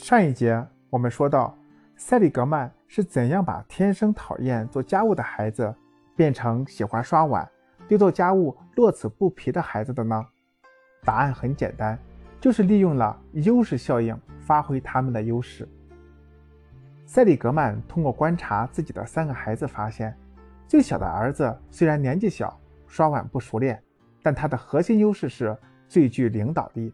上一节我们说到，塞里格曼是怎样把天生讨厌做家务的孩子变成喜欢刷碗、对做家务乐此不疲的孩子的呢？答案很简单，就是利用了优势效应，发挥他们的优势。塞里格曼通过观察自己的三个孩子，发现最小的儿子虽然年纪小，刷碗不熟练，但他的核心优势是最具领导力，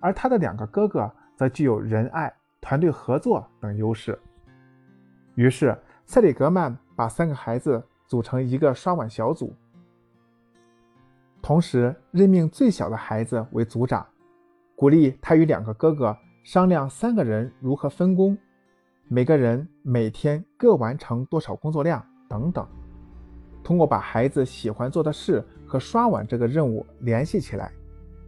而他的两个哥哥。则具有仁爱、团队合作等优势。于是，塞里格曼把三个孩子组成一个刷碗小组，同时任命最小的孩子为组长，鼓励他与两个哥哥商量三个人如何分工，每个人每天各完成多少工作量等等。通过把孩子喜欢做的事和刷碗这个任务联系起来。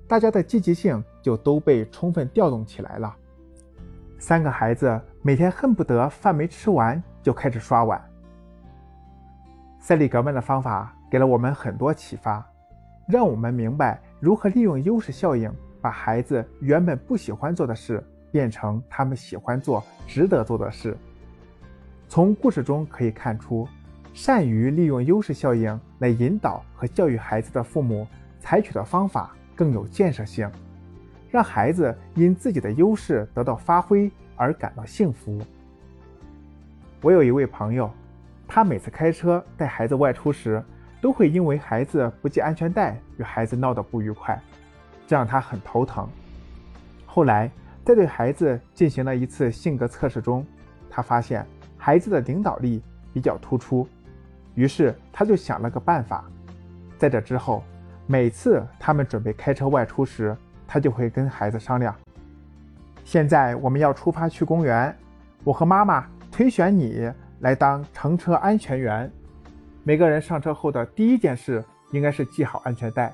大家的积极性就都被充分调动起来了。三个孩子每天恨不得饭没吃完就开始刷碗。塞里格曼的方法给了我们很多启发，让我们明白如何利用优势效应，把孩子原本不喜欢做的事变成他们喜欢做、值得做的事。从故事中可以看出，善于利用优势效应来引导和教育孩子的父母采取的方法。更有建设性，让孩子因自己的优势得到发挥而感到幸福。我有一位朋友，他每次开车带孩子外出时，都会因为孩子不系安全带与孩子闹得不愉快，这让他很头疼。后来在对孩子进行了一次性格测试中，他发现孩子的领导力比较突出，于是他就想了个办法，在这之后。每次他们准备开车外出时，他就会跟孩子商量：“现在我们要出发去公园，我和妈妈推选你来当乘车安全员。每个人上车后的第一件事应该是系好安全带。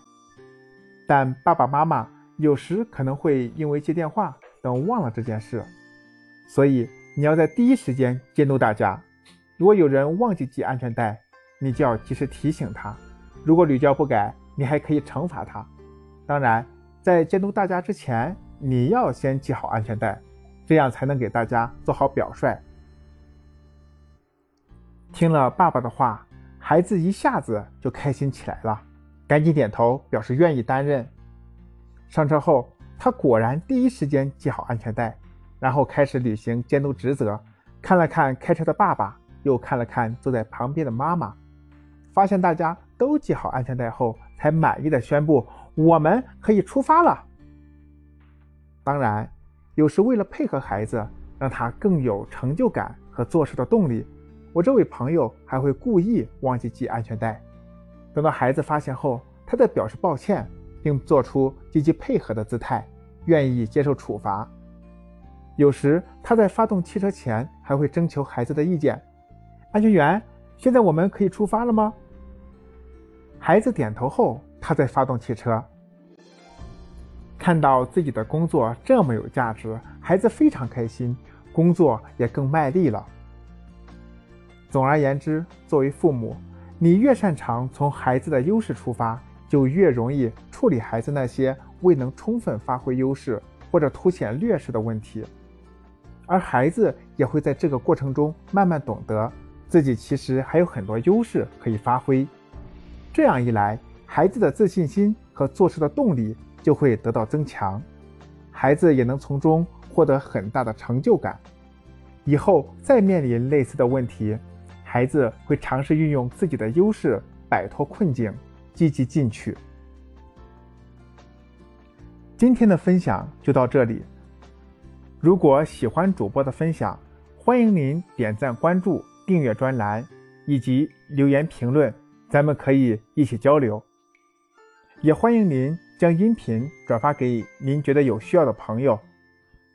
但爸爸妈妈有时可能会因为接电话等忘了这件事，所以你要在第一时间监督大家。如果有人忘记系安全带，你就要及时提醒他。如果屡教不改，你还可以惩罚他，当然，在监督大家之前，你要先系好安全带，这样才能给大家做好表率。听了爸爸的话，孩子一下子就开心起来了，赶紧点头表示愿意担任。上车后，他果然第一时间系好安全带，然后开始履行监督职责，看了看开车的爸爸，又看了看坐在旁边的妈妈，发现大家都系好安全带后。才满意的宣布，我们可以出发了。当然，有时为了配合孩子，让他更有成就感和做事的动力，我这位朋友还会故意忘记系安全带。等到孩子发现后，他再表示抱歉，并做出积极配合的姿态，愿意接受处罚。有时他在发动汽车前，还会征求孩子的意见：“安全员，现在我们可以出发了吗？”孩子点头后，他再发动汽车。看到自己的工作这么有价值，孩子非常开心，工作也更卖力了。总而言之，作为父母，你越擅长从孩子的优势出发，就越容易处理孩子那些未能充分发挥优势或者凸显劣势的问题，而孩子也会在这个过程中慢慢懂得自己其实还有很多优势可以发挥。这样一来，孩子的自信心和做事的动力就会得到增强，孩子也能从中获得很大的成就感。以后再面临类似的问题，孩子会尝试运用自己的优势摆脱困境，积极进取。今天的分享就到这里。如果喜欢主播的分享，欢迎您点赞、关注、订阅专栏以及留言评论。咱们可以一起交流，也欢迎您将音频转发给您觉得有需要的朋友。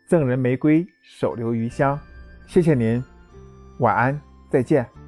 赠人玫瑰，手留余香。谢谢您，晚安，再见。